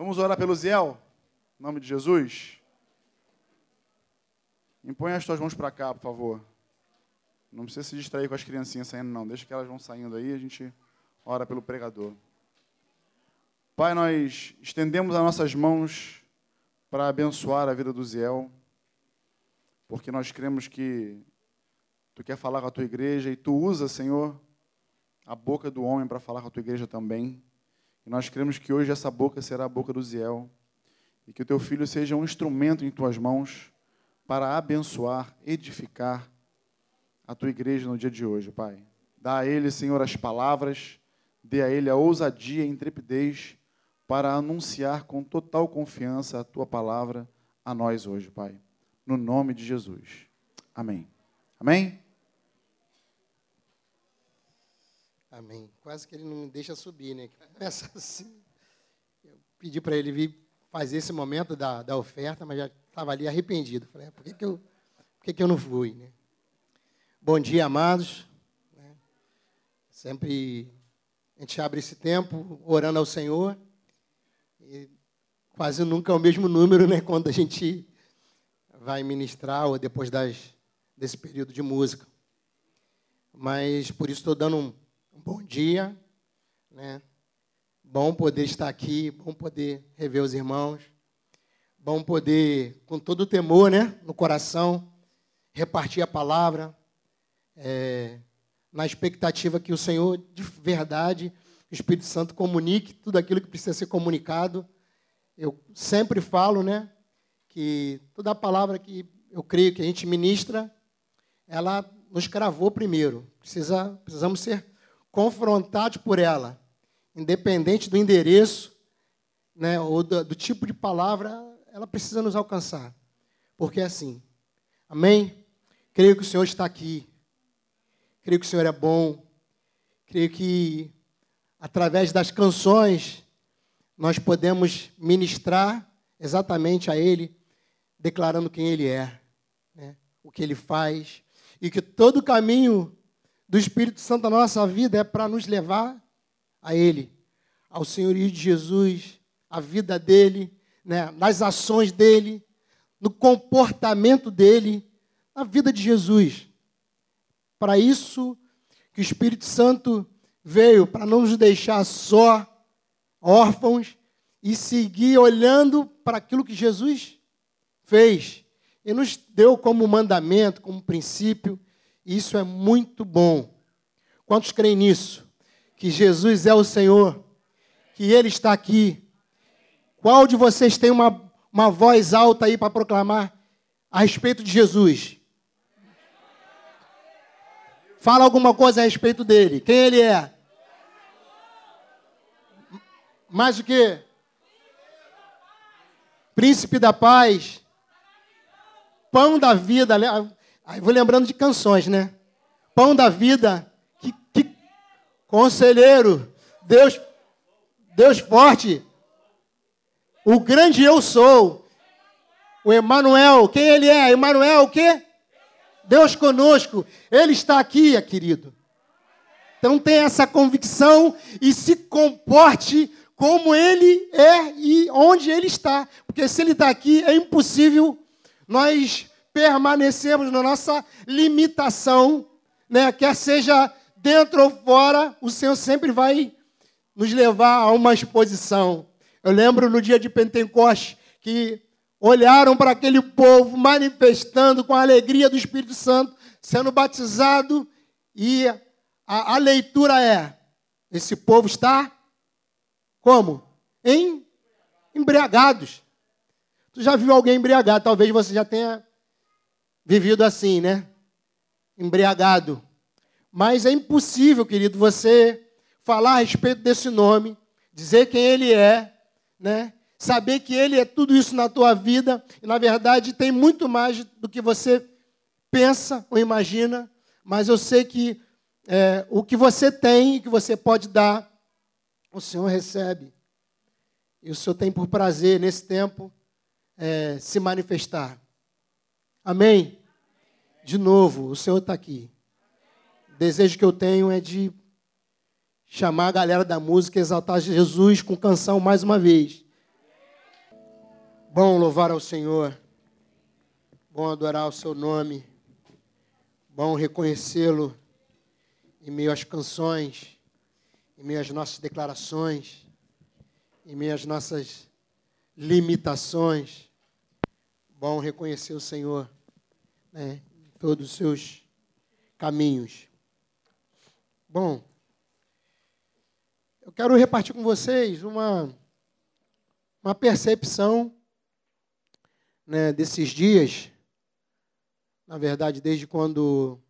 Vamos orar pelo Ziel? Em nome de Jesus. Impõe as tuas mãos para cá, por favor. Não precisa se distrair com as criancinhas saindo, não. Deixa que elas vão saindo aí, a gente ora pelo pregador. Pai, nós estendemos as nossas mãos para abençoar a vida do Ziel, porque nós cremos que Tu quer falar com a tua igreja e Tu usa, Senhor, a boca do homem para falar com a tua igreja também. Nós cremos que hoje essa boca será a boca do Ziel e que o teu filho seja um instrumento em tuas mãos para abençoar, edificar a tua igreja no dia de hoje, Pai. Dá a ele, Senhor, as palavras, dê a ele a ousadia e intrepidez para anunciar com total confiança a tua palavra a nós hoje, Pai. No nome de Jesus. Amém. Amém? Amém. Quase que ele não me deixa subir, né? Começa assim. Eu pedi para ele vir fazer esse momento da, da oferta, mas já estava ali arrependido. Falei, ah, por que, que, eu, por que, que eu não fui, né? Bom dia, amados. Né? Sempre a gente abre esse tempo orando ao Senhor. E quase nunca é o mesmo número, né? Quando a gente vai ministrar ou depois das, desse período de música. Mas por isso estou dando um, um bom dia, né? Bom poder estar aqui, bom poder rever os irmãos, bom poder, com todo o temor, né, no coração, repartir a palavra, é, na expectativa que o Senhor, de verdade, o Espírito Santo comunique tudo aquilo que precisa ser comunicado. Eu sempre falo, né, que toda a palavra que eu creio que a gente ministra, ela nos cravou primeiro. Precisa, precisamos ser confrontados por ela, independente do endereço, né, ou do, do tipo de palavra, ela precisa nos alcançar. Porque é assim. Amém? Creio que o Senhor está aqui. Creio que o Senhor é bom. Creio que através das canções nós podemos ministrar exatamente a Ele, declarando quem Ele é, né? o que Ele faz, e que todo caminho do Espírito Santo na nossa vida é para nos levar a Ele, ao senhorio de Jesus, a vida dele, né? nas ações dele, no comportamento dele, na vida de Jesus. Para isso que o Espírito Santo veio, para não nos deixar só, órfãos, e seguir olhando para aquilo que Jesus fez. E nos deu como mandamento, como princípio, isso é muito bom. Quantos creem nisso? Que Jesus é o Senhor, que Ele está aqui. Qual de vocês tem uma, uma voz alta aí para proclamar a respeito de Jesus? Fala alguma coisa a respeito dele. Quem ele é? Mais o que? Príncipe da paz. Pão da vida. Aí vou lembrando de canções, né? Pão da vida. Que, que conselheiro. Deus, Deus forte. O grande eu sou. O Emanuel. Quem ele é? Emanuel o quê? Deus conosco, Ele está aqui, querido. Então tenha essa convicção e se comporte como Ele é e onde Ele está. Porque se Ele está aqui, é impossível nós permanecermos na nossa limitação, né? quer seja dentro ou fora, o Senhor sempre vai nos levar a uma exposição. Eu lembro no dia de Pentecoste que olharam para aquele povo manifestando com a alegria do Espírito Santo, sendo batizado, e a, a leitura é: esse povo está como? Em embriagados. Tu já viu alguém embriagado? Talvez você já tenha vivido assim, né? Embriagado. Mas é impossível, querido, você falar a respeito desse nome, dizer quem ele é, né? saber que Ele é tudo isso na tua vida, e na verdade tem muito mais do que você pensa ou imagina, mas eu sei que é, o que você tem e que você pode dar, o Senhor recebe. E o Senhor tem por prazer, nesse tempo, é, se manifestar. Amém? De novo, o Senhor está aqui. O desejo que eu tenho é de chamar a galera da música, exaltar Jesus com canção mais uma vez. Bom louvar ao Senhor, bom adorar o seu nome, bom reconhecê-lo em meio às canções, em meio às nossas declarações, em meio às nossas limitações. Bom reconhecer o Senhor né, em todos os seus caminhos. Bom, eu quero repartir com vocês uma, uma percepção né, desses dias, na verdade, desde quando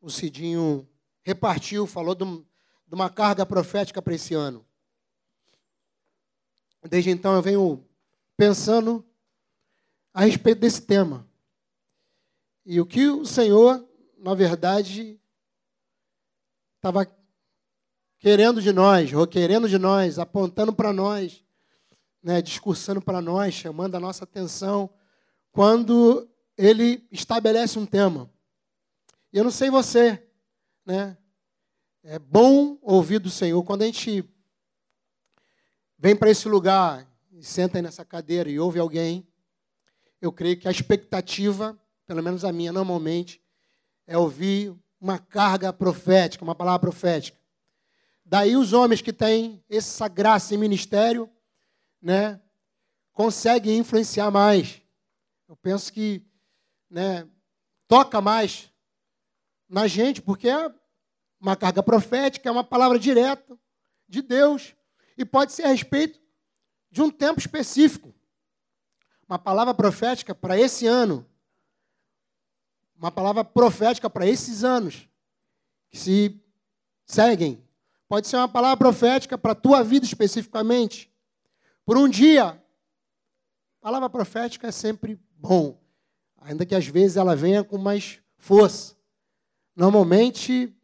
o Cidinho repartiu, falou de, de uma carga profética para esse ano. Desde então eu venho pensando a respeito desse tema. E o que o Senhor, na verdade, estava querendo de nós, querendo de nós, apontando para nós, né, discursando para nós, chamando a nossa atenção, quando ele estabelece um tema. E eu não sei você, né? É bom ouvir do Senhor. Quando a gente vem para esse lugar e senta aí nessa cadeira e ouve alguém, eu creio que a expectativa, pelo menos a minha normalmente, é ouvir uma carga profética, uma palavra profética. Daí os homens que têm essa graça em ministério, né, consegue influenciar mais. Eu penso que né, toca mais na gente, porque é uma carga profética, é uma palavra direta de Deus e pode ser a respeito de um tempo específico. Uma palavra profética para esse ano. Uma palavra profética para esses anos que se seguem. Pode ser uma palavra profética para a tua vida especificamente por um dia. Palavra profética é sempre bom, ainda que às vezes ela venha com mais força. Normalmente,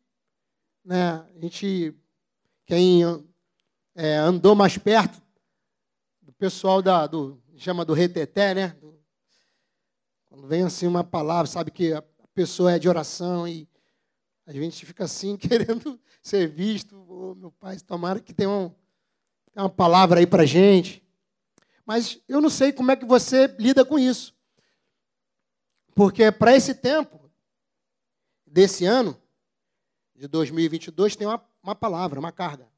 né, a gente, quem é, andou mais perto do pessoal da, do, chama do reteté, né? Quando vem assim uma palavra, sabe que a pessoa é de oração e a gente fica assim querendo ser visto. Oh, meu pai, tomara que tenha um, é uma palavra aí para gente. Mas eu não sei como é que você lida com isso. Porque para esse tempo, desse ano, de 2022, tem uma, uma palavra, uma carga.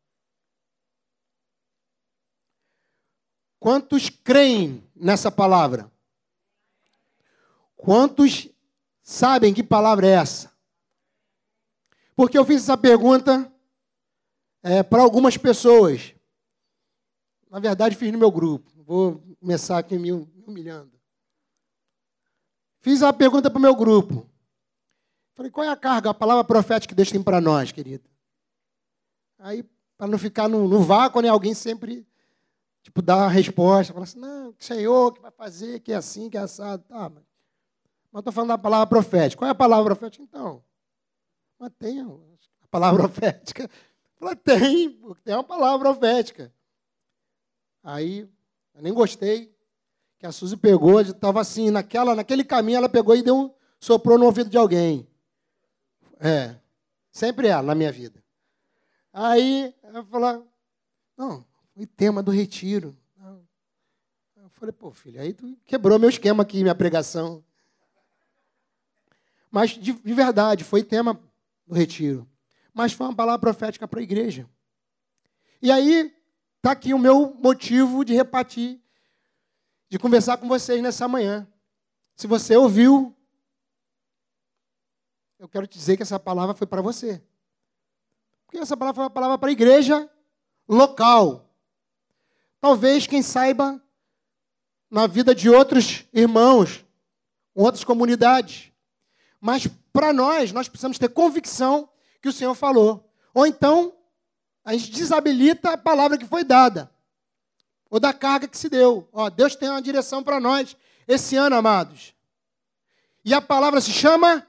Quantos creem nessa palavra? Quantos sabem que palavra é essa? Porque eu fiz essa pergunta é, para algumas pessoas. Na verdade, fiz no meu grupo. Vou começar aqui me humilhando. Fiz a pergunta para o meu grupo. Falei, qual é a carga, a palavra profética que Deus tem para nós, querido? Aí, para não ficar no, no vácuo, né, alguém sempre tipo, dá a resposta. Fala assim, não, Senhor, que vai fazer, que é assim, que é assado. Tá, mas estou falando da palavra profética. Qual é a palavra profética, então? Mas tem a palavra profética. Fala, tem, tem uma palavra profética. Aí, eu nem gostei, que a Suzy pegou, estava assim, naquela, naquele caminho, ela pegou e deu, soprou no ouvido de alguém. É, sempre ela na minha vida. Aí, ela falou, não, foi tema do retiro. Eu falei, pô, filho, aí tu quebrou meu esquema aqui, minha pregação. Mas, de, de verdade, foi tema do retiro. Mas foi uma palavra profética para a igreja. E aí, Está aqui o meu motivo de repartir, de conversar com vocês nessa manhã. Se você ouviu, eu quero te dizer que essa palavra foi para você. Porque essa palavra foi uma palavra para a igreja local. Talvez, quem saiba, na vida de outros irmãos, outras comunidades. Mas para nós, nós precisamos ter convicção que o Senhor falou. Ou então, a gente desabilita a palavra que foi dada, ou da carga que se deu. Ó, Deus tem uma direção para nós esse ano, amados. E a palavra se chama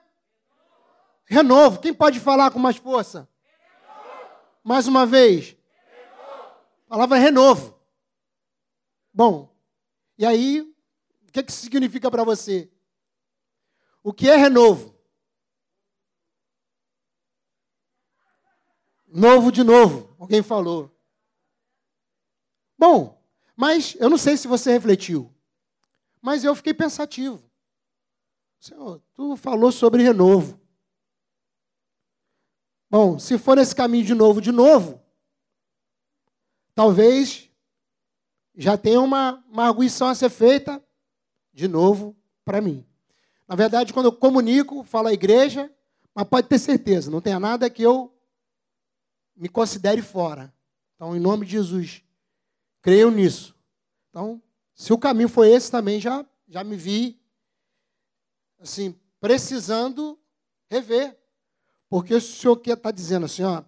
renovo. Quem pode falar com mais força? Mais uma vez. A palavra é renovo. Bom, e aí, o que, que significa para você? O que é renovo? Novo de novo, alguém falou. Bom, Mas eu não sei se você refletiu, mas eu fiquei pensativo. Senhor, tu falou sobre renovo. Bom, se for nesse caminho de novo, de novo, talvez já tenha uma, uma arguição a ser feita de novo para mim. Na verdade, quando eu comunico, falo à igreja, mas pode ter certeza, não tenha nada que eu me considere fora. Então, em nome de Jesus, creio nisso. Então, se o caminho foi esse também, já, já me vi, assim, precisando rever. Porque o senhor está dizendo assim, ó,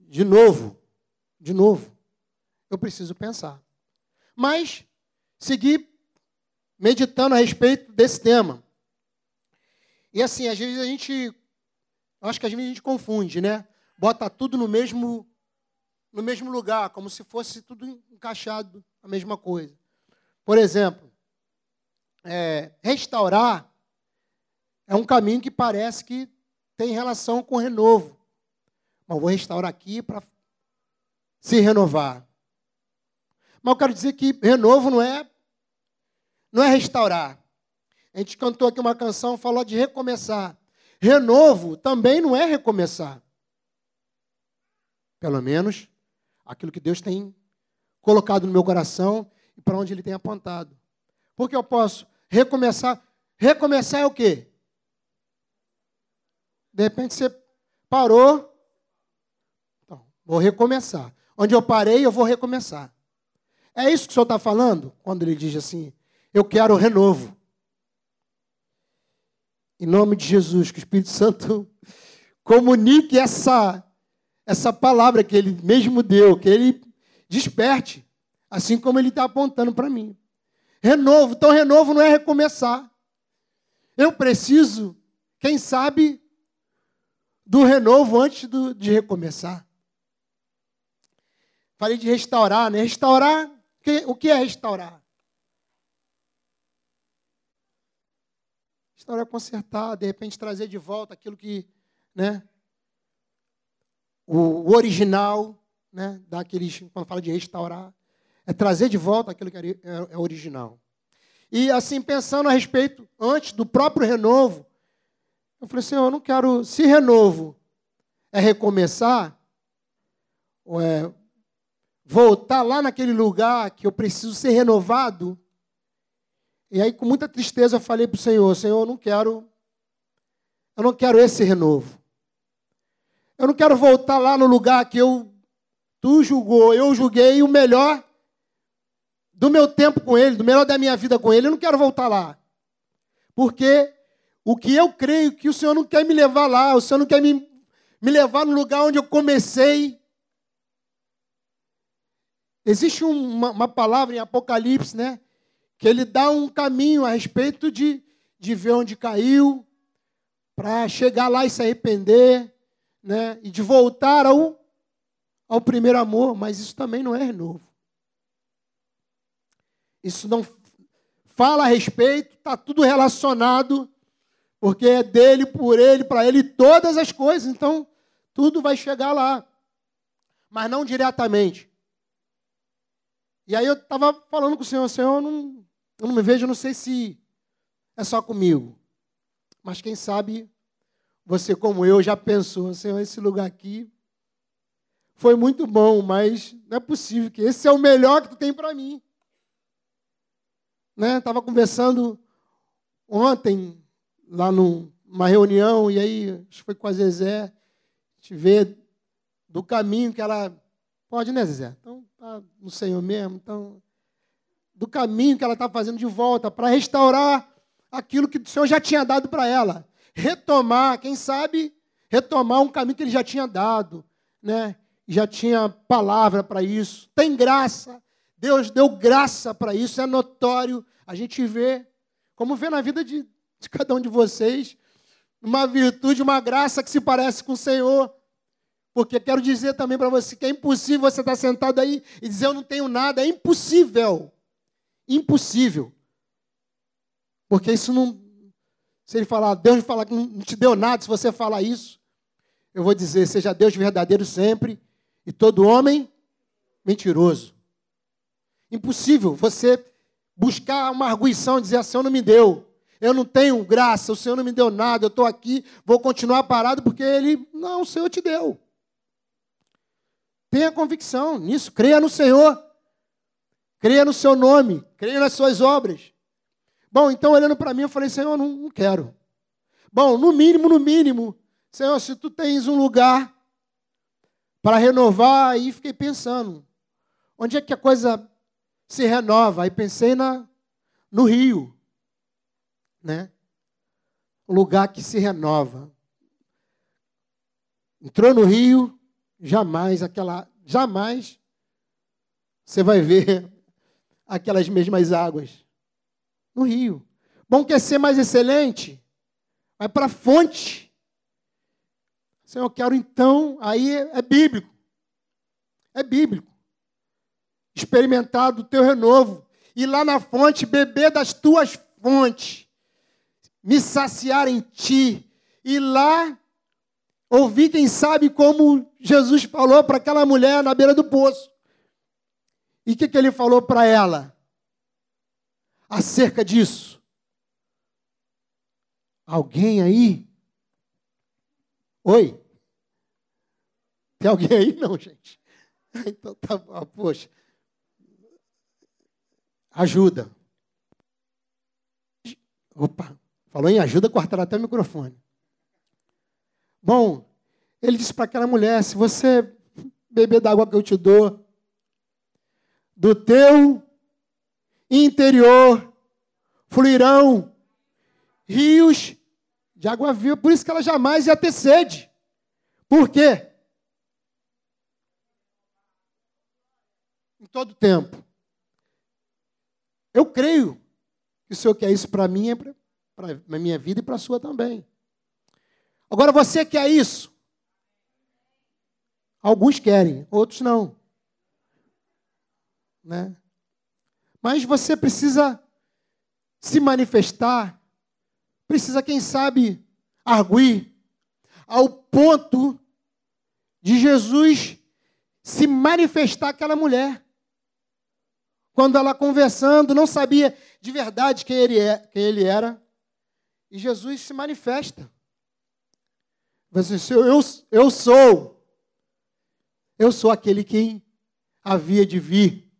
de novo, de novo, eu preciso pensar. Mas, seguir meditando a respeito desse tema. E assim, às vezes a gente, acho que às vezes a gente confunde, né? Bota tudo no mesmo no mesmo lugar, como se fosse tudo encaixado a mesma coisa. Por exemplo, é, restaurar é um caminho que parece que tem relação com renovo. Mas vou restaurar aqui para se renovar. Mas eu quero dizer que renovo não é não é restaurar. A gente cantou aqui uma canção, falou de recomeçar. Renovo também não é recomeçar. Pelo menos aquilo que Deus tem colocado no meu coração e para onde Ele tem apontado. Porque eu posso recomeçar. Recomeçar é o quê? De repente você parou. Então, vou recomeçar. Onde eu parei, eu vou recomeçar. É isso que o senhor está falando? Quando ele diz assim: Eu quero renovo. Em nome de Jesus, que o Espírito Santo comunique essa, essa palavra que ele mesmo deu, que ele desperte, assim como ele está apontando para mim. Renovo, então renovo não é recomeçar. Eu preciso, quem sabe, do renovo antes do, de recomeçar. Falei de restaurar, né? Restaurar, o que é restaurar? Restaurar é consertar, de repente trazer de volta aquilo que, né? O original, né? Daqueles, quando fala de restaurar, é trazer de volta aquilo que é, original. E assim, pensando a respeito, antes do próprio renovo, eu falei assim, eu não quero, se renovo é recomeçar, ou é voltar lá naquele lugar que eu preciso ser renovado, e aí, com muita tristeza, eu falei para o Senhor: Senhor, eu não quero, eu não quero esse renovo. Eu não quero voltar lá no lugar que eu, tu julgou, eu julguei o melhor do meu tempo com Ele, do melhor da minha vida com Ele. Eu não quero voltar lá. Porque o que eu creio que o Senhor não quer me levar lá, o Senhor não quer me, me levar no lugar onde eu comecei. Existe uma, uma palavra em Apocalipse, né? que ele dá um caminho a respeito de, de ver onde caiu, para chegar lá e se arrepender, né? e de voltar ao, ao primeiro amor, mas isso também não é renovo. Isso não fala a respeito, está tudo relacionado, porque é dele, por ele, para ele todas as coisas, então tudo vai chegar lá, mas não diretamente. E aí eu estava falando com o Senhor, Senhor, não, eu não me vejo, não sei se é só comigo. Mas quem sabe você, como eu, já pensou, Senhor, esse lugar aqui foi muito bom, mas não é possível que esse é o melhor que tu tem para mim. Né? Estava conversando ontem, lá numa reunião, e aí, acho que foi com a Zezé, gente vê do caminho que ela. Pode, né, Zezé? Então, tá no Senhor mesmo, então do caminho que ela está fazendo de volta, para restaurar aquilo que o Senhor já tinha dado para ela. Retomar, quem sabe, retomar um caminho que ele já tinha dado, né? Já tinha palavra para isso. Tem graça. Deus deu graça para isso, é notório. A gente vê, como vê na vida de, de cada um de vocês, uma virtude, uma graça que se parece com o Senhor. Porque quero dizer também para você que é impossível você estar sentado aí e dizer eu não tenho nada, é impossível. Impossível. Porque isso não. Se ele falar, Deus falar que não te deu nada, se você falar isso, eu vou dizer, seja Deus verdadeiro sempre e todo homem mentiroso. Impossível você buscar uma arguição, dizer: o Senhor não me deu, eu não tenho graça, o Senhor não me deu nada, eu estou aqui, vou continuar parado porque Ele. Não, o Senhor te deu. Tenha convicção nisso, creia no Senhor, creia no seu nome, creia nas suas obras. Bom, então olhando para mim, eu falei: Senhor, não, não quero. Bom, no mínimo, no mínimo, Senhor, se tu tens um lugar para renovar, aí fiquei pensando, onde é que a coisa se renova? Aí pensei na, no rio, né? Um lugar que se renova. Entrou no rio, jamais aquela, jamais você vai ver aquelas mesmas águas no rio. Bom, quer ser mais excelente? Vai para a fonte. Senhor, eu quero então, aí é, é bíblico. É bíblico. Experimentar do teu renovo. Ir lá na fonte, beber das tuas fontes. Me saciar em ti. Ir lá, ouvir, quem sabe, como Jesus falou para aquela mulher na beira do poço. E o que, que ele falou para ela? Acerca disso. Alguém aí Oi? Tem alguém aí? Não, gente. Então tá bom, poxa. Ajuda. Opa, falou em ajuda, cortaram até o microfone. Bom, ele disse para aquela mulher: se você beber da água que eu te dou, do teu interior fluirão rios de água viva, por isso que ela jamais ia ter sede. Por quê? Em todo tempo. Eu creio que o Senhor quer isso para mim, para a minha vida e para a sua também. Agora você quer isso? Alguns querem, outros não. Né? Mas você precisa se manifestar precisa, quem sabe, arguir ao ponto de Jesus se manifestar àquela mulher. Quando ela conversando, não sabia de verdade quem ele, é, quem ele era. E Jesus se manifesta. Diz, eu, eu sou. Eu sou aquele que havia de vir.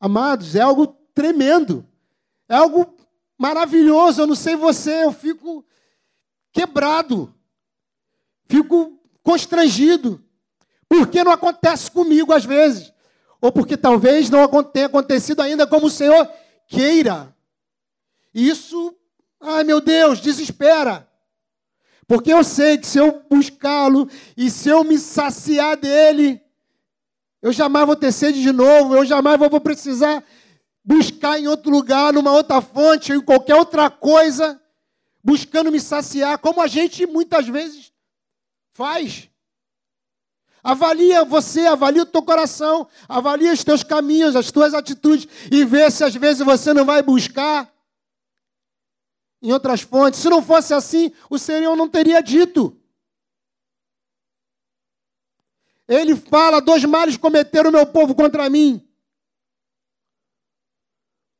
Amados, é algo tremendo. É algo maravilhoso. Eu não sei você, eu fico quebrado, fico constrangido. Porque não acontece comigo às vezes? Ou porque talvez não tenha acontecido ainda como o Senhor queira. Isso, ai meu Deus, desespera. Porque eu sei que se eu buscá-lo e se eu me saciar dele, eu jamais vou ter sede de novo, eu jamais vou precisar buscar em outro lugar, numa outra fonte, em qualquer outra coisa, buscando me saciar, como a gente muitas vezes faz. Avalia você, avalia o teu coração, avalia os teus caminhos, as tuas atitudes e vê se às vezes você não vai buscar em outras fontes. Se não fosse assim, o Senhor não teria dito. Ele fala: dois males cometeram o meu povo contra mim.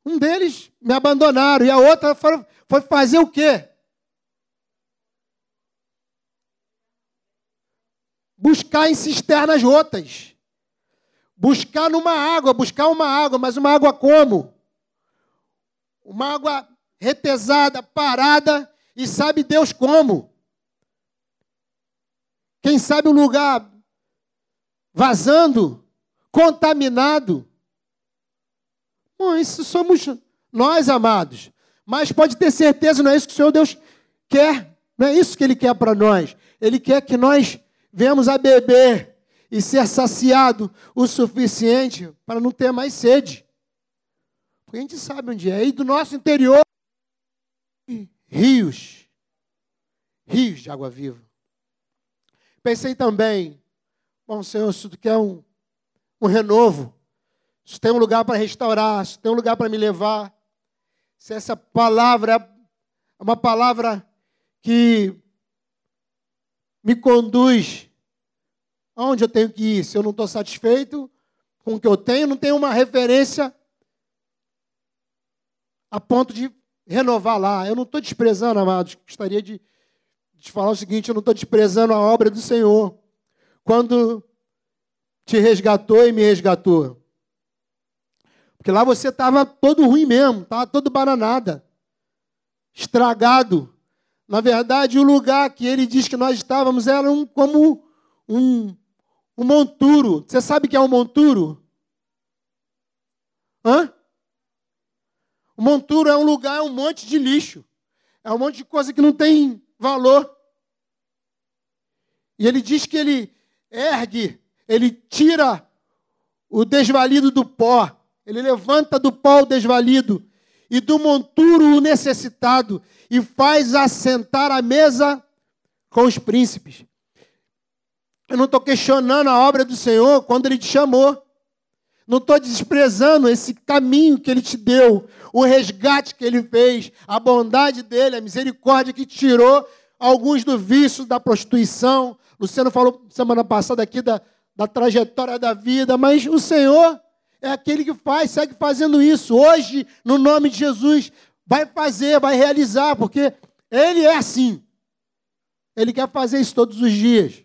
Um deles me abandonaram e a outra foi, fazer o quê? Buscar em cisternas rotas. Buscar numa água, buscar uma água, mas uma água como? Uma água retesada, parada, e sabe Deus como? Quem sabe um lugar vazando, contaminado, Bom, isso somos nós, amados. Mas pode ter certeza, não é isso que o Senhor Deus quer. Não é isso que Ele quer para nós. Ele quer que nós venhamos a beber e ser saciado o suficiente para não ter mais sede. Porque a gente sabe onde é. E do nosso interior, rios. Rios de água viva. Pensei também, bom, Senhor, se tu quer um, um renovo, se tem um lugar para restaurar, se tem um lugar para me levar, se essa palavra é uma palavra que me conduz aonde eu tenho que ir. Se eu não estou satisfeito, com o que eu tenho, não tenho uma referência a ponto de renovar lá. Eu não estou desprezando, amados. Gostaria de te falar o seguinte: eu não estou desprezando a obra do Senhor. Quando te resgatou e me resgatou. Porque lá você estava todo ruim mesmo, estava todo bananada, estragado. Na verdade, o lugar que ele diz que nós estávamos era um, como um, um monturo. Você sabe o que é um monturo? Hã? Monturo é um lugar, é um monte de lixo. É um monte de coisa que não tem valor. E ele diz que ele ergue, ele tira o desvalido do pó, ele levanta do pó o desvalido e do monturo o necessitado e faz assentar à mesa com os príncipes. Eu não estou questionando a obra do Senhor quando Ele te chamou. Não estou desprezando esse caminho que Ele te deu, o resgate que Ele fez, a bondade dele, a misericórdia que tirou alguns do vício da prostituição. Luciano falou semana passada aqui da, da trajetória da vida, mas o Senhor é aquele que faz, segue fazendo isso. Hoje, no nome de Jesus, vai fazer, vai realizar, porque Ele é assim. Ele quer fazer isso todos os dias.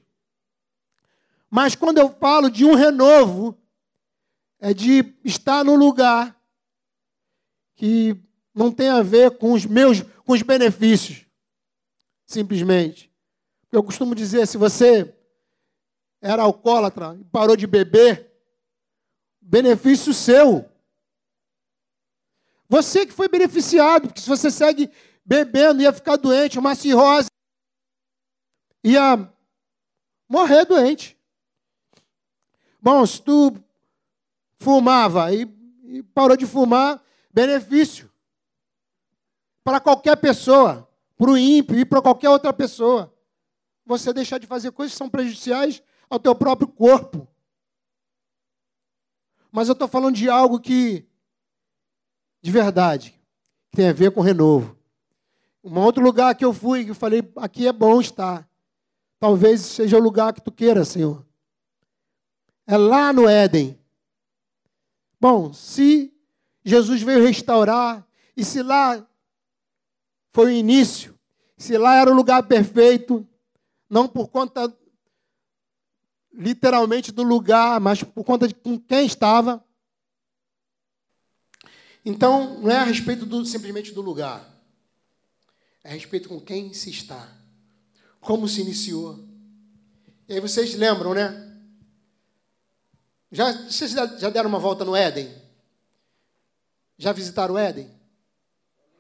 Mas quando eu falo de um renovo, é de estar no lugar que não tem a ver com os meus, com os benefícios, simplesmente. Eu costumo dizer, se você era alcoólatra e parou de beber, benefício seu. Você que foi beneficiado, porque se você segue bebendo, ia ficar doente, uma cirrose, ia morrer doente. Bom, se tu fumava e, e parou de fumar, benefício para qualquer pessoa, para o ímpio e para qualquer outra pessoa. Você deixar de fazer coisas que são prejudiciais ao teu próprio corpo. Mas eu estou falando de algo que, de verdade, tem a ver com renovo. Um outro lugar que eu fui, que eu falei, aqui é bom estar. Talvez seja o lugar que tu queira, Senhor. É lá no Éden. Bom, se Jesus veio restaurar, e se lá foi o início, se lá era o lugar perfeito, não por conta literalmente do lugar, mas por conta de com quem estava. Então, não é a respeito do, simplesmente do lugar, é a respeito com quem se está, como se iniciou. E aí vocês lembram, né? Já, vocês já deram uma volta no Éden? Já visitaram o Éden?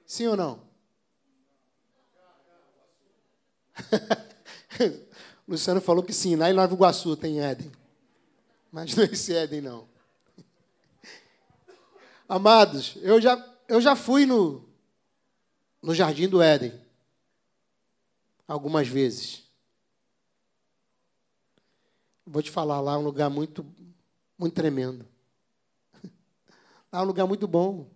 Sim ou não? Luciano falou que sim, lá em Nova Iguaçu tem Éden. Mas não é esse Éden, não. Amados, eu já, eu já fui no, no Jardim do Éden. Algumas vezes. Vou te falar, lá é um lugar muito, muito tremendo. Lá é um lugar muito bom.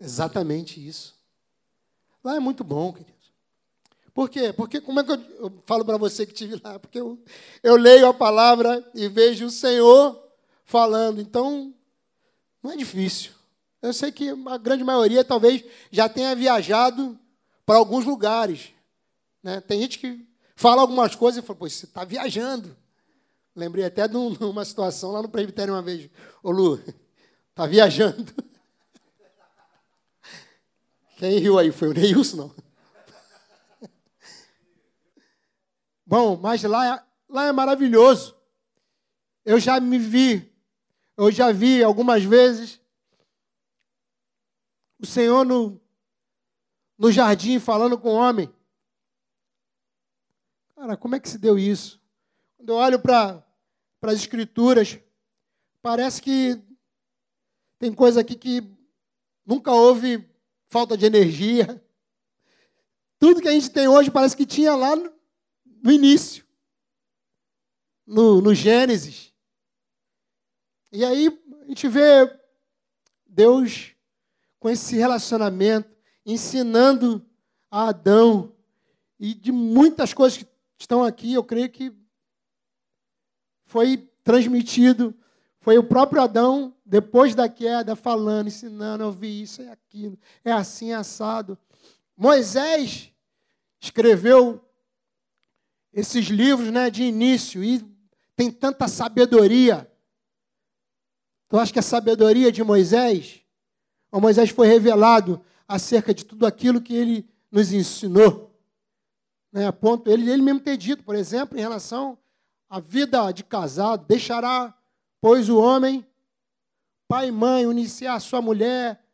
Exatamente isso. Lá é muito bom, querido. Por quê? Porque como é que eu, eu falo para você que estive lá? Porque eu, eu leio a palavra e vejo o Senhor falando. Então, não é difícil. Eu sei que a grande maioria talvez já tenha viajado para alguns lugares. Né? Tem gente que fala algumas coisas e fala, pô, você está viajando. Lembrei até de uma situação lá no presbitério uma vez. Ô Lu, está viajando. Quem riu aí? Foi o Neilson, não? Bom, mas lá, lá é maravilhoso. Eu já me vi, eu já vi algumas vezes o Senhor no, no jardim falando com o homem. Cara, como é que se deu isso? Quando eu olho para as escrituras, parece que tem coisa aqui que nunca houve falta de energia. Tudo que a gente tem hoje parece que tinha lá no, no início, no, no Gênesis. E aí a gente vê Deus com esse relacionamento, ensinando a Adão, e de muitas coisas que estão aqui, eu creio que foi transmitido. Foi o próprio Adão, depois da queda, falando, ensinando, eu vi isso e aquilo, é assim assado. Moisés escreveu esses livros né, de início e tem tanta sabedoria. Tu acha que a sabedoria de Moisés? Moisés foi revelado acerca de tudo aquilo que ele nos ensinou. Né, a ponto, ele, ele mesmo ter dito, por exemplo, em relação à vida de casado, deixará, pois, o homem, pai e mãe, unir-se a sua mulher,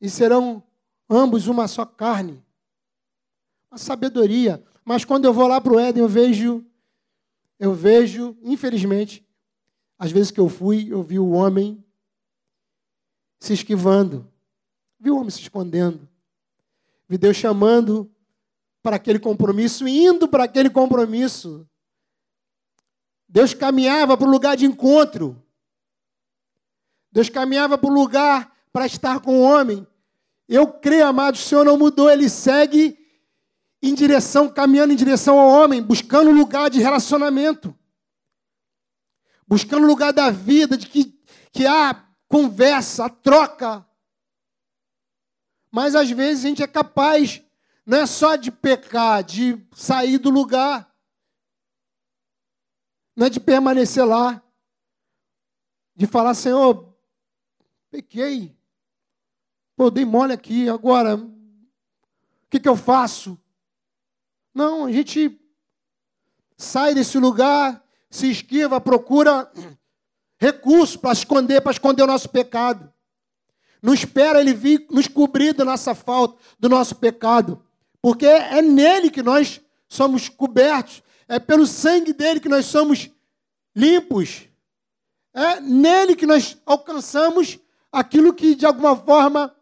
e serão ambos uma só carne. A sabedoria. Mas quando eu vou lá para o Éden, eu vejo, eu vejo, infelizmente, às vezes que eu fui, eu vi o homem se esquivando, vi o homem se escondendo, vi Deus chamando para aquele compromisso, indo para aquele compromisso. Deus caminhava para o lugar de encontro. Deus caminhava para o lugar para estar com o homem. Eu creio, amado, o Senhor não mudou, ele segue em direção, caminhando em direção ao homem, buscando lugar de relacionamento, buscando lugar da vida, de que, que há conversa, há troca. Mas às vezes a gente é capaz, não é só de pecar, de sair do lugar, não é de permanecer lá, de falar, Senhor, pequei, pô, dei mole aqui, agora, o que, que eu faço? Não, a gente sai desse lugar, se esquiva, procura recursos para esconder, para esconder o nosso pecado. Não espera ele vir nos cobrir da nossa falta, do nosso pecado. Porque é nele que nós somos cobertos, é pelo sangue dele que nós somos limpos. É nele que nós alcançamos aquilo que de alguma forma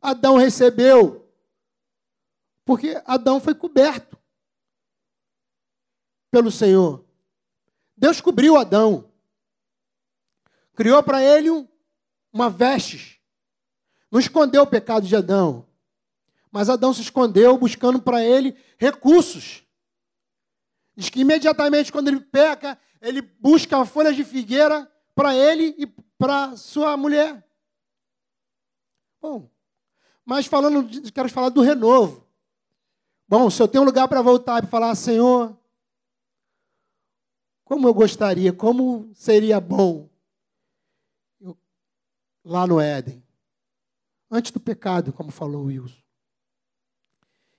Adão recebeu. Porque Adão foi coberto pelo Senhor. Deus cobriu Adão. Criou para ele uma veste. Não escondeu o pecado de Adão. Mas Adão se escondeu buscando para ele recursos. Diz que imediatamente quando ele peca, ele busca folhas de figueira para ele e para sua mulher. Bom, mas falando, quero falar do renovo. Bom, se eu tenho um lugar para voltar e falar, Senhor, como eu gostaria, como seria bom eu, lá no Éden, antes do pecado, como falou Wilson,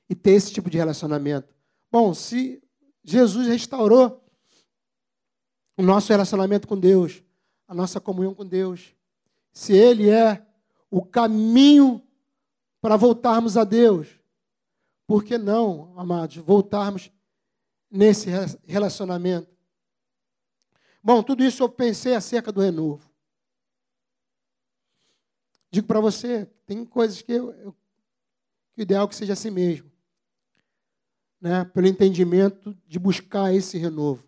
e ter esse tipo de relacionamento. Bom, se Jesus restaurou o nosso relacionamento com Deus, a nossa comunhão com Deus, se Ele é o caminho para voltarmos a Deus, por que não, amados, voltarmos nesse relacionamento? Bom, tudo isso eu pensei acerca do renovo. Digo para você, tem coisas que, eu, eu, que o ideal é que seja assim mesmo. Né? Pelo entendimento de buscar esse renovo.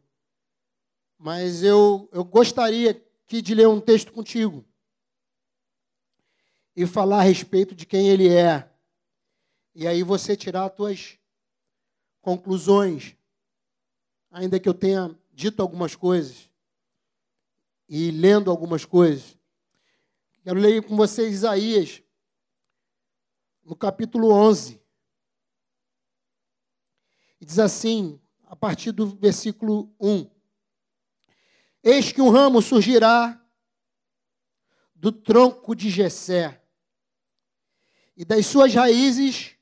Mas eu, eu gostaria aqui de ler um texto contigo e falar a respeito de quem ele é e aí você tirar as tuas conclusões, ainda que eu tenha dito algumas coisas e lendo algumas coisas. Quero ler com vocês Isaías, no capítulo 11. E diz assim, a partir do versículo 1: Eis que um ramo surgirá do tronco de Jessé, e das suas raízes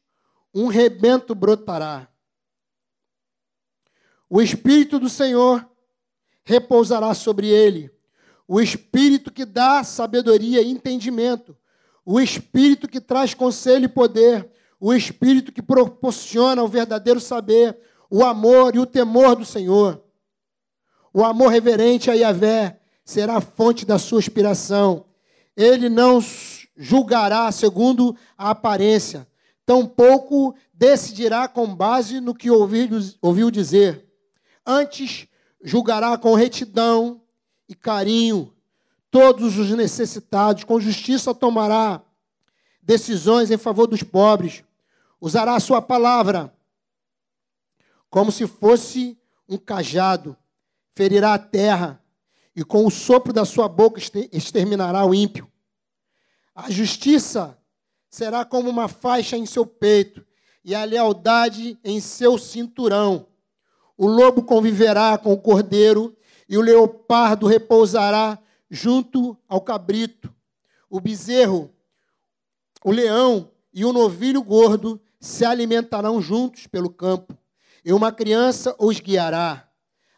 um rebento brotará. O Espírito do Senhor repousará sobre ele, o Espírito que dá sabedoria e entendimento, o Espírito que traz conselho e poder, o Espírito que proporciona o verdadeiro saber, o amor e o temor do Senhor. O amor reverente a Yahvé será a fonte da sua inspiração. Ele não julgará segundo a aparência, tampouco decidirá com base no que ouviu dizer. Antes, julgará com retidão e carinho todos os necessitados, com justiça tomará decisões em favor dos pobres, usará a sua palavra como se fosse um cajado, ferirá a terra e com o sopro da sua boca exterminará o ímpio. A justiça será como uma faixa em seu peito, e a lealdade em seu cinturão. O lobo conviverá com o cordeiro, e o leopardo repousará junto ao cabrito. O bezerro, o leão e o novilho gordo se alimentarão juntos pelo campo, e uma criança os guiará.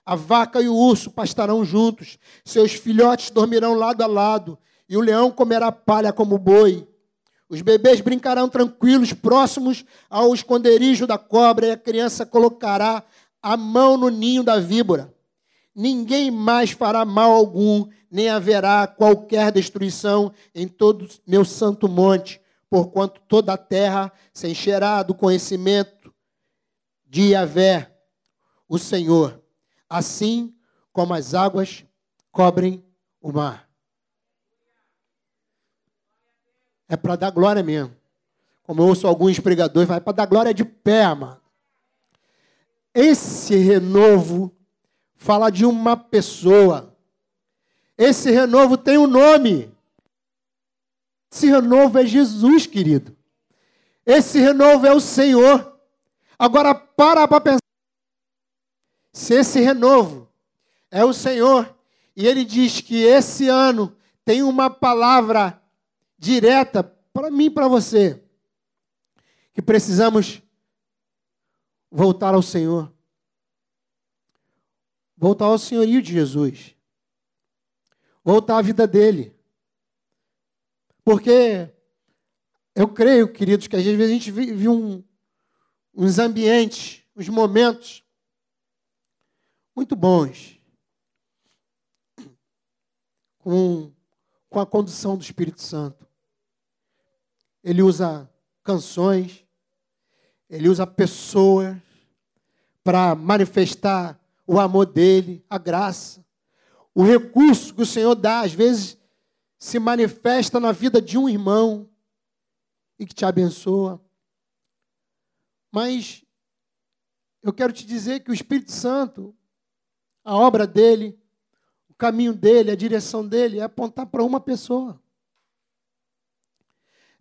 A vaca e o urso pastarão juntos, seus filhotes dormirão lado a lado, e o leão comerá palha como boi. Os bebês brincarão tranquilos, próximos ao esconderijo da cobra, e a criança colocará a mão no ninho da víbora. Ninguém mais fará mal algum, nem haverá qualquer destruição em todo meu santo monte, porquanto toda a terra se encherá do conhecimento de Yahvé, o Senhor, assim como as águas cobrem o mar. É para dar glória mesmo. Como eu ouço alguns pregadores, vai para dar glória de pé, amado. Esse renovo fala de uma pessoa. Esse renovo tem um nome. Esse renovo é Jesus, querido. Esse renovo é o Senhor. Agora para para pensar. Se esse renovo é o Senhor, e ele diz que esse ano tem uma palavra direta para mim e para você. Que precisamos voltar ao Senhor. Voltar ao senhorio de Jesus. Voltar à vida dele. Porque eu creio, queridos, que às vezes a gente vive um, uns ambientes, uns momentos muito bons. Com, com a condução do Espírito Santo ele usa canções, ele usa pessoas para manifestar o amor dele, a graça. O recurso que o Senhor dá, às vezes, se manifesta na vida de um irmão e que te abençoa. Mas eu quero te dizer que o Espírito Santo, a obra dele, o caminho dele, a direção dele é apontar para uma pessoa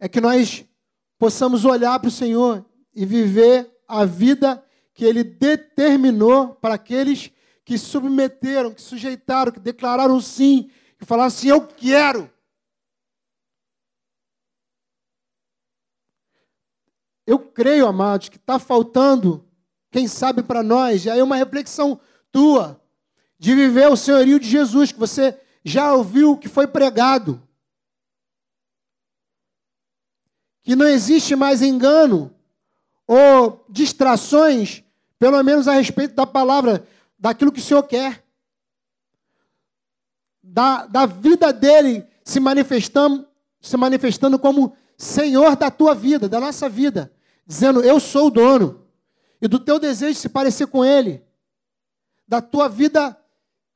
é que nós possamos olhar para o Senhor e viver a vida que Ele determinou para aqueles que submeteram, que sujeitaram, que declararam sim, que falaram assim: Eu quero. Eu creio, amados, que está faltando, quem sabe para nós, já é uma reflexão tua, de viver o senhorio de Jesus, que você já ouviu que foi pregado. que não existe mais engano ou distrações, pelo menos a respeito da palavra, daquilo que o Senhor quer. Da, da vida dele se manifestando, se manifestando como Senhor da tua vida, da nossa vida, dizendo: Eu sou o dono, e do teu desejo de se parecer com Ele, da tua vida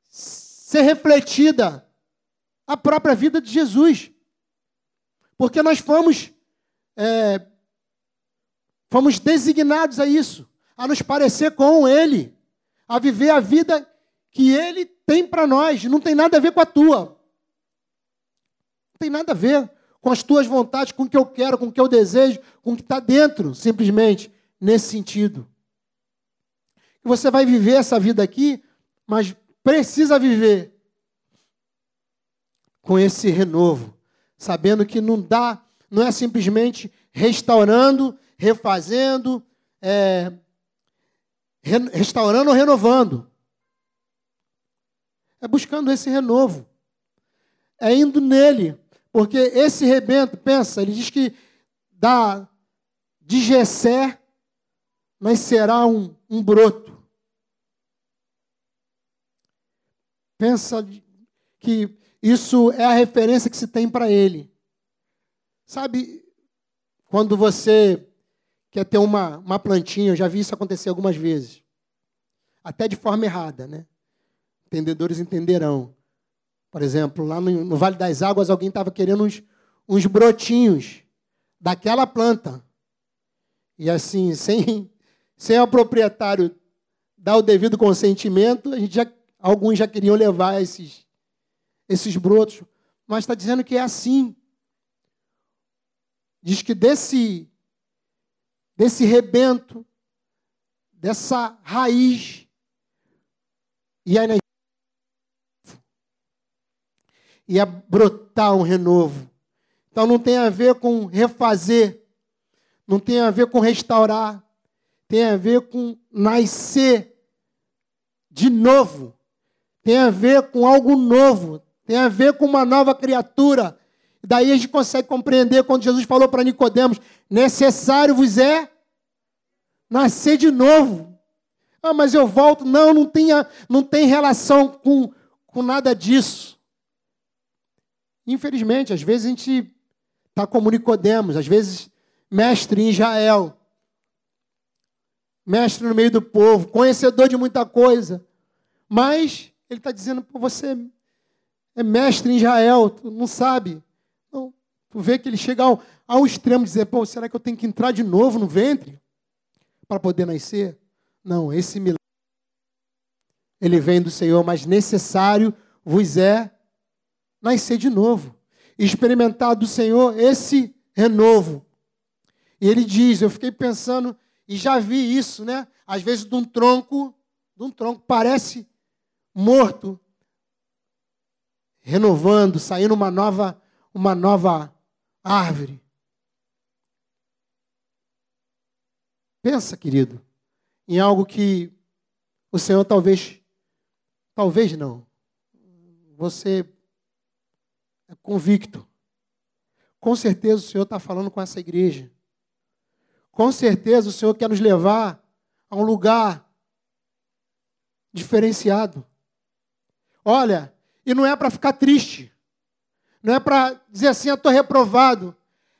ser refletida a própria vida de Jesus. Porque nós fomos é, fomos designados a isso, a nos parecer com Ele, a viver a vida que Ele tem para nós. Não tem nada a ver com a tua. Não tem nada a ver com as tuas vontades, com o que eu quero, com o que eu desejo, com o que está dentro, simplesmente, nesse sentido. Você vai viver essa vida aqui, mas precisa viver com esse renovo, sabendo que não dá não é simplesmente restaurando, refazendo, é, re, restaurando ou renovando. É buscando esse renovo. É indo nele. Porque esse rebento, pensa, ele diz que da, de Gessé nascerá um, um broto. Pensa que isso é a referência que se tem para ele. Sabe, quando você quer ter uma, uma plantinha, eu já vi isso acontecer algumas vezes, até de forma errada, né? Entendedores entenderão. Por exemplo, lá no, no Vale das Águas, alguém estava querendo uns, uns brotinhos daquela planta. E assim, sem, sem o proprietário dar o devido consentimento, a gente já, alguns já queriam levar esses, esses brotos, mas está dizendo que é assim. Diz que desse, desse rebento, dessa raiz, e aí ia brotar um renovo. Então não tem a ver com refazer, não tem a ver com restaurar, tem a ver com nascer de novo, tem a ver com algo novo, tem a ver com uma nova criatura. Daí a gente consegue compreender quando Jesus falou para Nicodemos: necessário vos é nascer de novo. Ah, mas eu volto. Não, não tem, não tem relação com, com nada disso. Infelizmente, às vezes a gente está como Nicodemos, às vezes mestre em Israel, mestre no meio do povo, conhecedor de muita coisa, mas ele está dizendo, você é mestre em Israel, tu não sabe. Não, tu vê que ele chega ao, ao extremo de dizer, pô, será que eu tenho que entrar de novo no ventre para poder nascer? Não, esse milagre, ele vem do Senhor, mas necessário vos é nascer de novo, experimentar do Senhor esse renovo. E ele diz, eu fiquei pensando e já vi isso, né? Às vezes de um tronco, de um tronco parece morto, renovando, saindo uma nova, uma nova árvore. Pensa, querido, em algo que o Senhor talvez, talvez não, você convicto. Com certeza o Senhor está falando com essa igreja. Com certeza o Senhor quer nos levar a um lugar diferenciado. Olha, e não é para ficar triste. Não é para dizer assim, eu estou reprovado.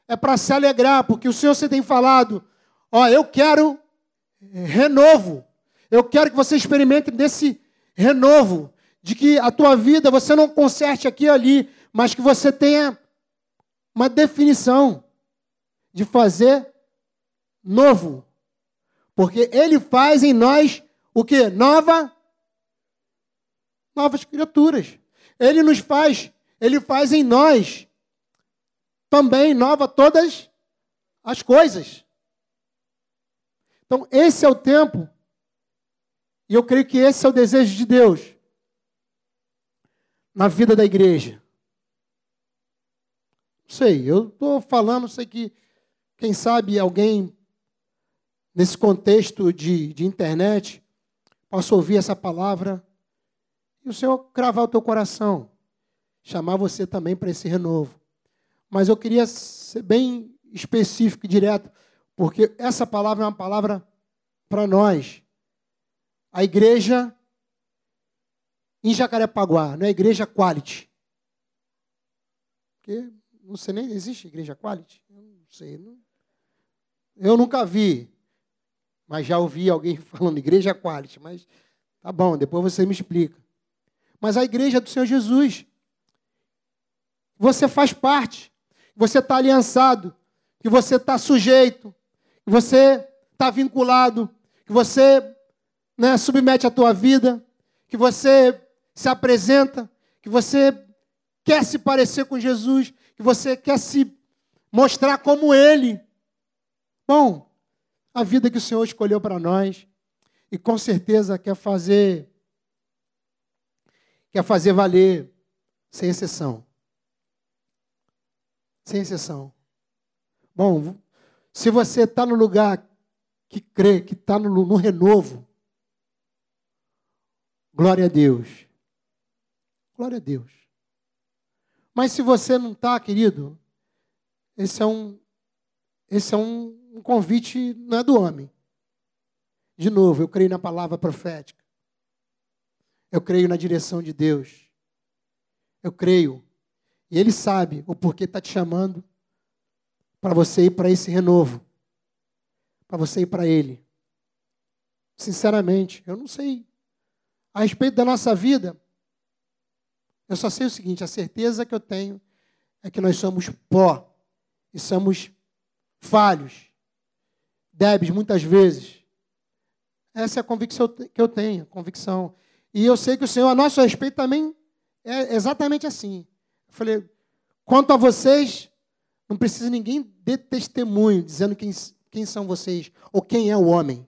É para se alegrar, porque o Senhor você tem falado, ó, eu quero renovo. Eu quero que você experimente desse renovo, de que a tua vida você não conserte aqui e ali, mas que você tenha uma definição de fazer novo. Porque ele faz em nós o que? Nova novas criaturas. Ele nos faz, ele faz em nós também nova todas as coisas. Então, esse é o tempo, e eu creio que esse é o desejo de Deus na vida da igreja sei, eu estou falando, sei que, quem sabe, alguém nesse contexto de, de internet possa ouvir essa palavra e o Senhor cravar o teu coração, chamar você também para esse renovo. Mas eu queria ser bem específico e direto, porque essa palavra é uma palavra para nós. A igreja em Jacarepaguá, não é a igreja quality. Porque não sei nem, existe igreja quality? Eu não sei. Não, eu nunca vi, mas já ouvi alguém falando igreja quality, mas tá bom, depois você me explica. Mas a igreja do Senhor Jesus, você faz parte, você está aliançado, que você está sujeito, que você está vinculado, que você né, submete a tua vida, que você se apresenta, que você quer se parecer com Jesus, que você quer se mostrar como Ele. Bom, a vida que o Senhor escolheu para nós e com certeza quer fazer quer fazer valer sem exceção. Sem exceção. Bom, se você está no lugar que crê, que está no, no renovo, glória a Deus. Glória a Deus. Mas se você não está, querido, esse é um, esse é um, um convite, não é do homem. De novo, eu creio na palavra profética. Eu creio na direção de Deus. Eu creio. E Ele sabe o porquê está te chamando para você ir para esse renovo. Para você ir para Ele. Sinceramente, eu não sei. A respeito da nossa vida, eu só sei o seguinte: a certeza que eu tenho é que nós somos pó e somos falhos, débeis muitas vezes. Essa é a convicção que eu tenho, convicção. E eu sei que o Senhor, a nosso respeito, também é exatamente assim. Eu falei, quanto a vocês, não precisa ninguém de testemunho dizendo quem, quem são vocês ou quem é o homem.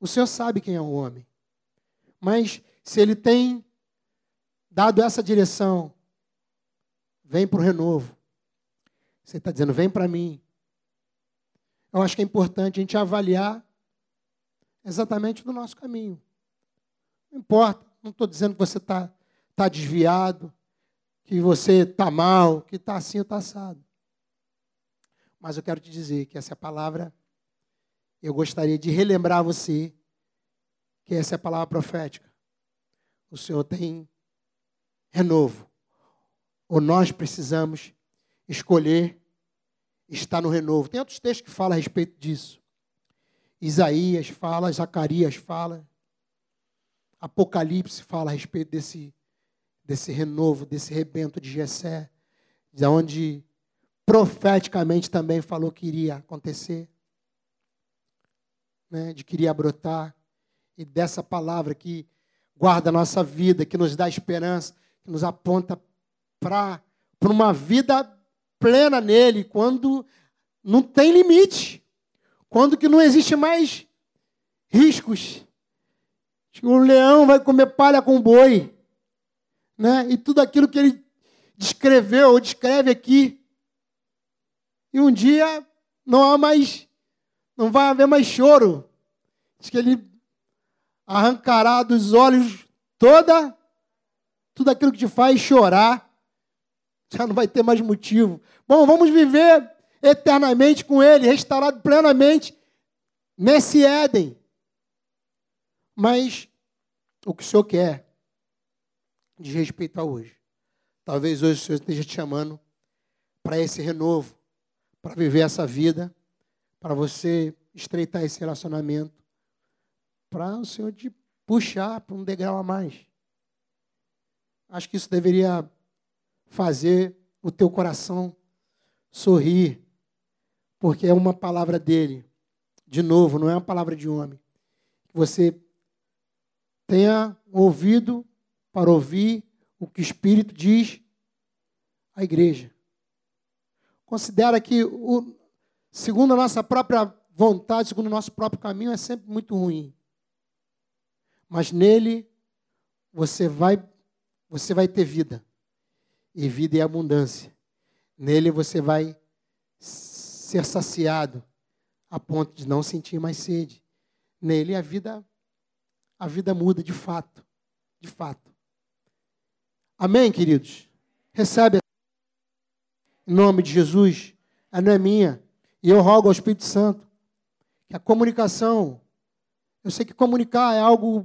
O Senhor sabe quem é o homem. Mas se ele tem dado essa direção, vem para o renovo. Você está dizendo, vem para mim. Eu acho que é importante a gente avaliar exatamente do nosso caminho. Não importa, não estou dizendo que você está tá desviado, que você está mal, que está assim ou está assado. Mas eu quero te dizer que essa é palavra, eu gostaria de relembrar você que essa é a palavra profética. O Senhor tem renovo. Ou nós precisamos escolher estar no renovo. Tem outros textos que falam a respeito disso. Isaías fala, Zacarias fala, Apocalipse fala a respeito desse, desse renovo, desse rebento de Jessé, de onde profeticamente também falou que iria acontecer, né, de que iria brotar, e dessa palavra que guarda a nossa vida, que nos dá esperança, que nos aponta para uma vida plena nele, quando não tem limite, quando que não existe mais riscos. O leão vai comer palha com boi, né? E tudo aquilo que ele descreveu ou descreve aqui. E um dia não há mais, não vai haver mais choro. Diz que ele arrancará dos olhos toda tudo aquilo que te faz chorar. Já não vai ter mais motivo. Bom, vamos viver eternamente com Ele, restaurado plenamente nesse Éden. Mas o que o Senhor quer diz respeito a hoje. Talvez hoje o Senhor esteja te chamando para esse renovo, para viver essa vida, para você estreitar esse relacionamento, para o Senhor te puxar para um degrau a mais. Acho que isso deveria fazer o teu coração sorrir, porque é uma palavra dele. De novo, não é uma palavra de homem. Você tenha ouvido para ouvir o que o Espírito diz à igreja. Considera que, o, segundo a nossa própria vontade, segundo o nosso próprio caminho, é sempre muito ruim. Mas nele você vai você vai ter vida. E vida e abundância. Nele você vai ser saciado a ponto de não sentir mais sede. Nele a vida a vida muda de fato, de fato. Amém, queridos. Recebe em nome de Jesus. Ela não é minha. E eu rogo ao Espírito Santo que a comunicação, eu sei que comunicar é algo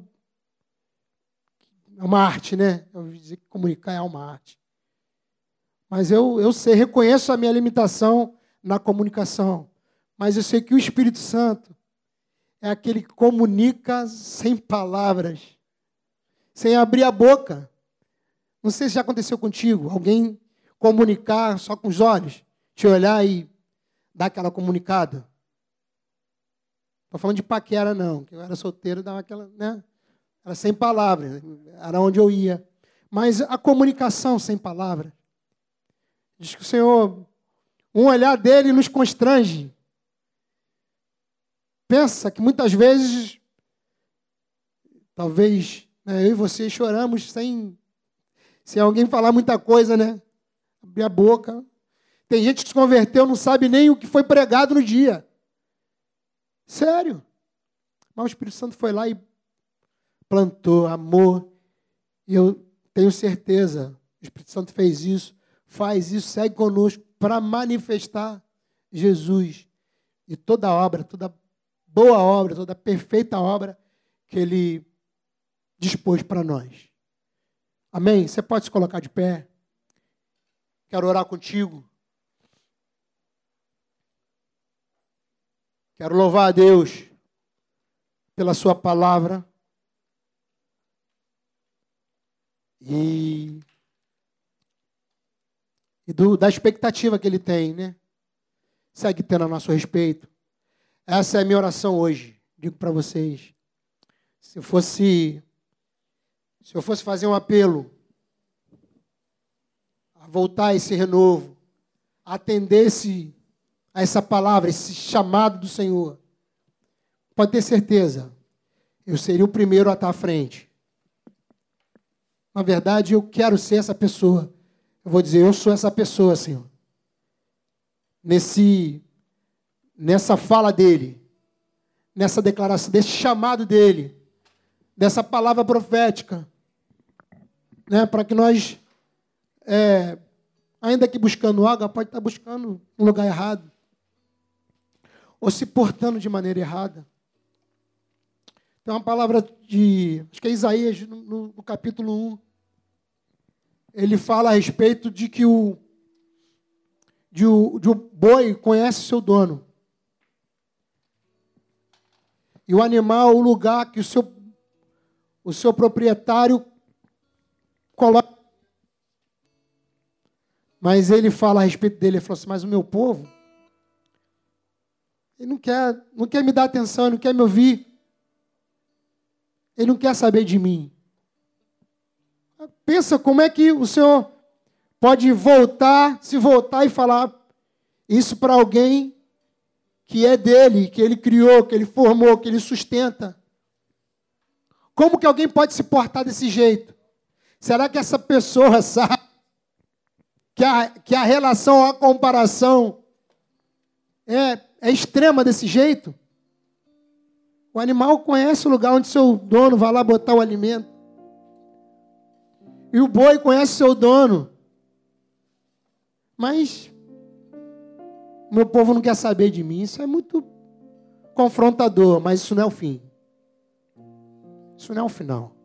é uma arte, né? Eu dizer que comunicar é uma arte. Mas eu, eu sei, reconheço a minha limitação na comunicação. Mas eu sei que o Espírito Santo é aquele que comunica sem palavras, sem abrir a boca. Não sei se já aconteceu contigo, alguém comunicar só com os olhos, te olhar e dar aquela comunicada. Estou falando de paquera, não, que eu era solteiro, dava aquela, né? Era sem palavras, era onde eu ia. Mas a comunicação sem palavras. Diz que o Senhor, um olhar dele nos constrange. Pensa que muitas vezes, talvez né, eu e você choramos sem, sem alguém falar muita coisa, né? Abrir a boca. Tem gente que se converteu, não sabe nem o que foi pregado no dia. Sério. Mas o Espírito Santo foi lá e plantou amor. E eu tenho certeza, o Espírito Santo fez isso, faz isso, segue conosco para manifestar Jesus e toda obra, toda boa obra, toda perfeita obra que Ele dispôs para nós. Amém? Você pode se colocar de pé. Quero orar contigo. Quero louvar a Deus pela Sua palavra. E, e do, da expectativa que ele tem, né? Segue tendo a nosso respeito. Essa é a minha oração hoje. Digo para vocês. Se eu fosse Se eu fosse fazer um apelo a voltar a esse renovo, atender a essa palavra, esse chamado do Senhor, pode ter certeza, eu seria o primeiro a estar à frente. Na verdade, eu quero ser essa pessoa. Eu vou dizer, eu sou essa pessoa, Senhor. Nesse, nessa fala dele, nessa declaração, desse chamado dele, dessa palavra profética, né, para que nós, é, ainda que buscando água, pode estar buscando um lugar errado, ou se portando de maneira errada. Tem uma palavra de, acho que é Isaías, no, no capítulo 1. Ele fala a respeito de que o, de o, de o boi conhece seu dono. E o animal, o lugar que o seu, o seu proprietário coloca. Mas ele fala a respeito dele, ele falou assim, mas o meu povo, ele não quer, não quer me dar atenção, ele não quer me ouvir. Ele não quer saber de mim. Pensa como é que o Senhor pode voltar, se voltar e falar isso para alguém que é dele, que ele criou, que ele formou, que ele sustenta. Como que alguém pode se portar desse jeito? Será que essa pessoa sabe que a, que a relação, a comparação é, é extrema desse jeito? O animal conhece o lugar onde seu dono vai lá botar o alimento. E o boi conhece seu dono. Mas meu povo não quer saber de mim. Isso é muito confrontador, mas isso não é o fim. Isso não é o final.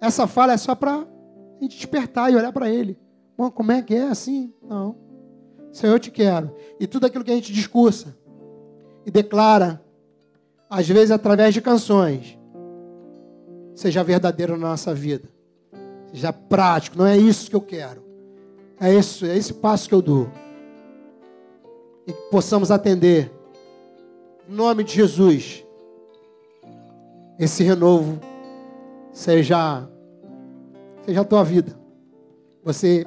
Essa fala é só para a gente despertar e olhar para ele. Bom, como é que é assim? Não. Senhor, eu te quero. E tudo aquilo que a gente discursa e declara às vezes através de canções, seja verdadeiro na nossa vida, seja prático. Não é isso que eu quero. É isso, é esse passo que eu dou. E que possamos atender, em nome de Jesus, esse renovo seja, seja a tua vida. Você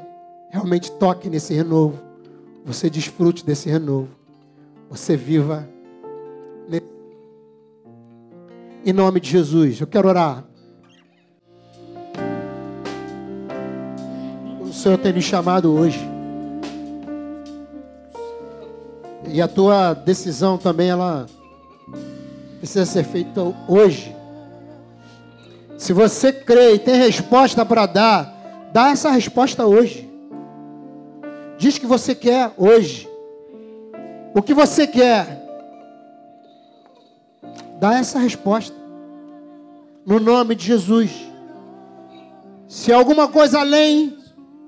realmente toque nesse renovo. Você desfrute desse renovo. Você viva em nome de Jesus. Eu quero orar. Senhor tem me chamado hoje. E a tua decisão também, ela precisa ser feita hoje. Se você crê e tem resposta para dar, dá essa resposta hoje. Diz que você quer hoje. O que você quer? Dá essa resposta. No nome de Jesus. Se alguma coisa além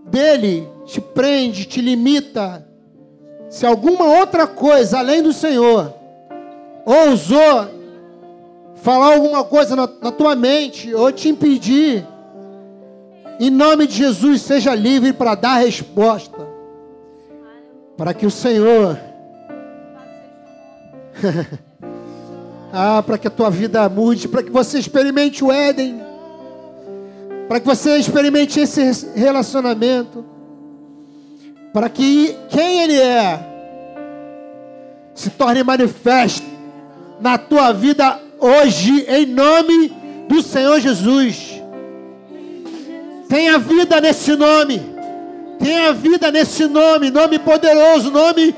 dele te prende, te limita, se alguma outra coisa além do Senhor ousou falar alguma coisa na, na tua mente ou te impedir, em nome de Jesus, seja livre para dar resposta. Para que o Senhor Ah, para que a tua vida mude, para que você experimente o Éden, para que você experimente esse relacionamento, para que quem Ele é se torne manifesto na tua vida hoje, em nome do Senhor Jesus. Tenha vida nesse nome, tenha vida nesse nome, nome poderoso, nome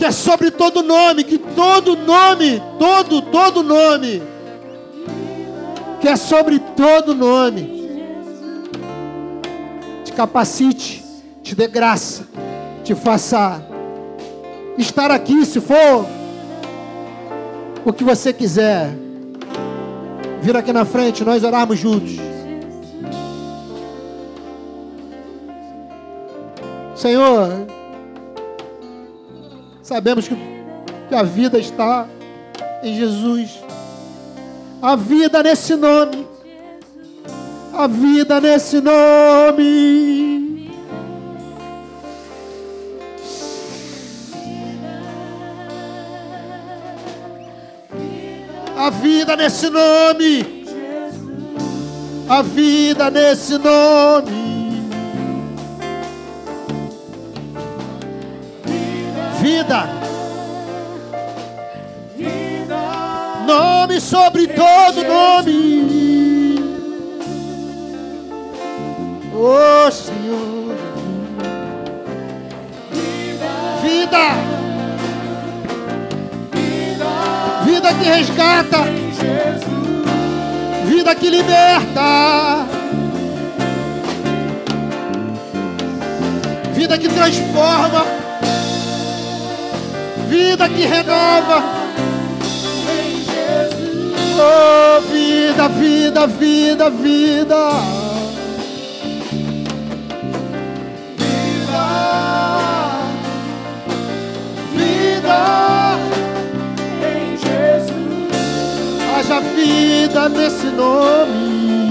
que é sobre todo nome, que todo nome, todo, todo nome, que é sobre todo nome, te capacite, te dê graça, te faça estar aqui, se for o que você quiser. Vir aqui na frente, nós orarmos juntos. Senhor, Sabemos que a vida está em Jesus. A vida nesse nome. A vida nesse nome. A vida nesse nome. a vida nesse nome. Vida. Nome sobre todo nome. Oh Senhor. Vida. Vida que resgata. Vida que liberta. Vida que transforma. Vida que renova. Oh, vida, vida, vida, vida. Vida. Vida nesse nome.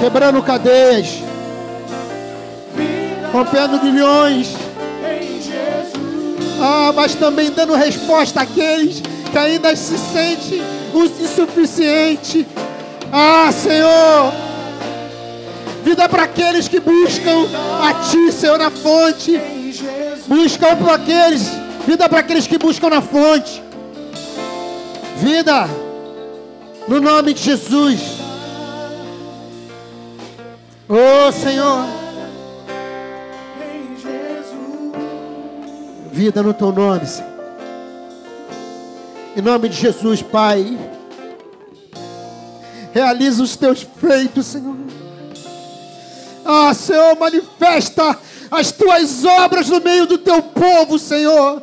Quebrando cadeias. Rompendo Jesus, Ah, mas também dando resposta àqueles que ainda se sentem insuficiente. Ah, Senhor. Vida para aqueles que buscam a Ti, Senhor, na fonte. Buscam para aqueles. Vida para aqueles que buscam na fonte. Vida. No nome de Jesus. Oh, Senhor. vida no teu nome, Senhor. Em nome de Jesus, Pai. Realiza os teus feitos, Senhor. Ah, Senhor, manifesta as tuas obras no meio do teu povo, Senhor.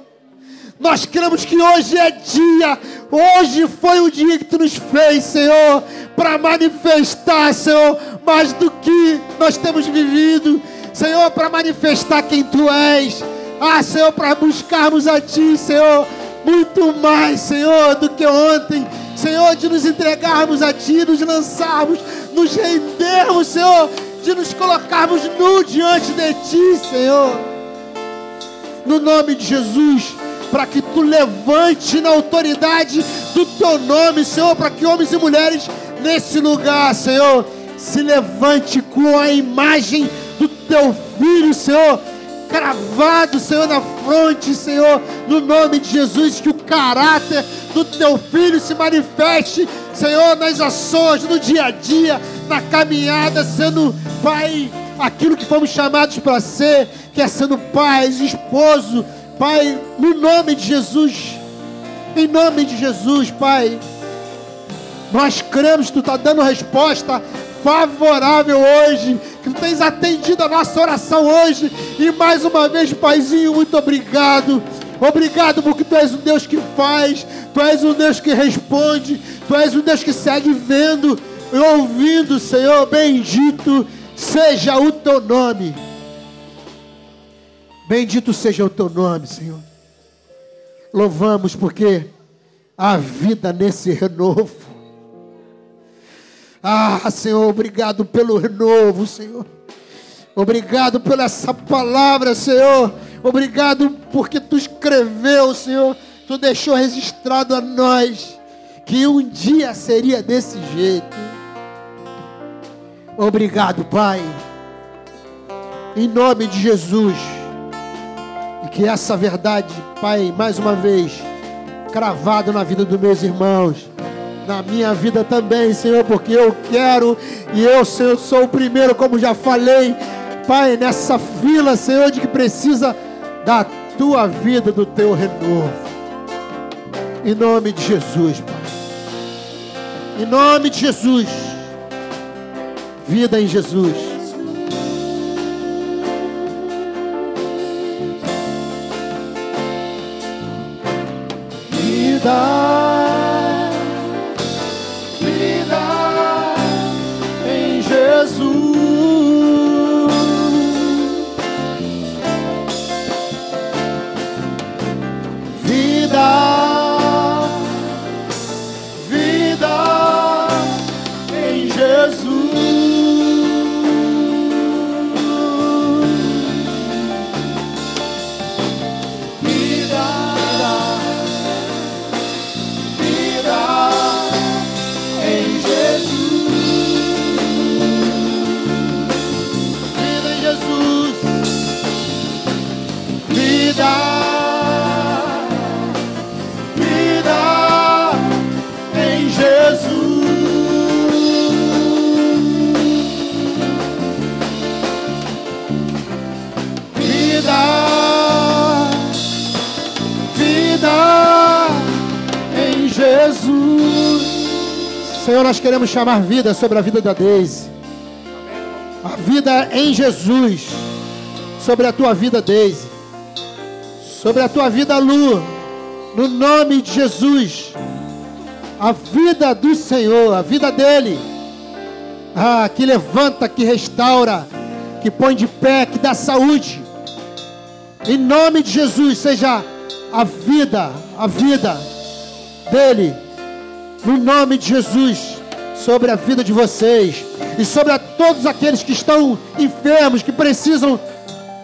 Nós cremos que hoje é dia, hoje foi o dia que tu nos fez, Senhor, para manifestar, Senhor, mais do que nós temos vivido, Senhor, para manifestar quem tu és. Ah, Senhor, para buscarmos a ti, Senhor, muito mais, Senhor, do que ontem. Senhor, de nos entregarmos a ti, nos lançarmos, nos rendermos, Senhor, de nos colocarmos nu diante de ti, Senhor no nome de Jesus, para que tu levante na autoridade do teu nome, Senhor, para que homens e mulheres nesse lugar, Senhor, se levante com a imagem do teu filho, Senhor, cravado, Senhor, na fronte, Senhor, no nome de Jesus, que o caráter do teu filho se manifeste, Senhor, nas ações, no dia a dia, na caminhada, sendo, Pai, aquilo que fomos chamados para ser, que é sendo pais, esposo, Pai, no nome de Jesus, em nome de Jesus, Pai, nós cremos que Tu está dando resposta favorável hoje, que Tu tens atendido a nossa oração hoje, e mais uma vez, Paizinho, muito obrigado. Obrigado porque Tu és um Deus que faz, Tu és um Deus que responde, Tu és um Deus que segue vendo e ouvindo, Senhor, bendito seja o Teu nome. Bendito seja o Teu nome, Senhor. Louvamos porque há vida nesse renovo. Ah, Senhor, obrigado pelo renovo, Senhor. Obrigado pela essa palavra, Senhor. Obrigado porque tu escreveu, Senhor. Tu deixou registrado a nós que um dia seria desse jeito. Obrigado, Pai. Em nome de Jesus. Que essa verdade, Pai, mais uma vez, cravado na vida dos meus irmãos, na minha vida também, Senhor, porque eu quero e eu, Senhor, sou o primeiro, como já falei, Pai, nessa fila, Senhor, de que precisa da tua vida, do teu renovo. Em nome de Jesus, Pai. Em nome de Jesus. Vida em Jesus. Vida, nós queremos chamar vida sobre a vida da Deise. A vida em Jesus. Sobre a tua vida, Deise. Sobre a tua vida, Lu. No nome de Jesus. A vida do Senhor, a vida dele. Ah, que levanta, que restaura, que põe de pé, que dá saúde. Em nome de Jesus, seja a vida, a vida dele, no nome de Jesus, sobre a vida de vocês e sobre a todos aqueles que estão enfermos, que precisam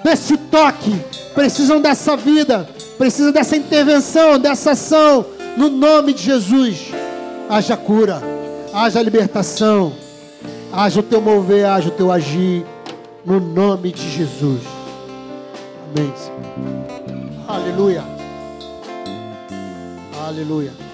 desse toque, precisam dessa vida, precisam dessa intervenção, dessa ação, no nome de Jesus. Haja cura, haja libertação, haja o teu mover, haja o teu agir, no nome de Jesus. Amém. Aleluia. Aleluia.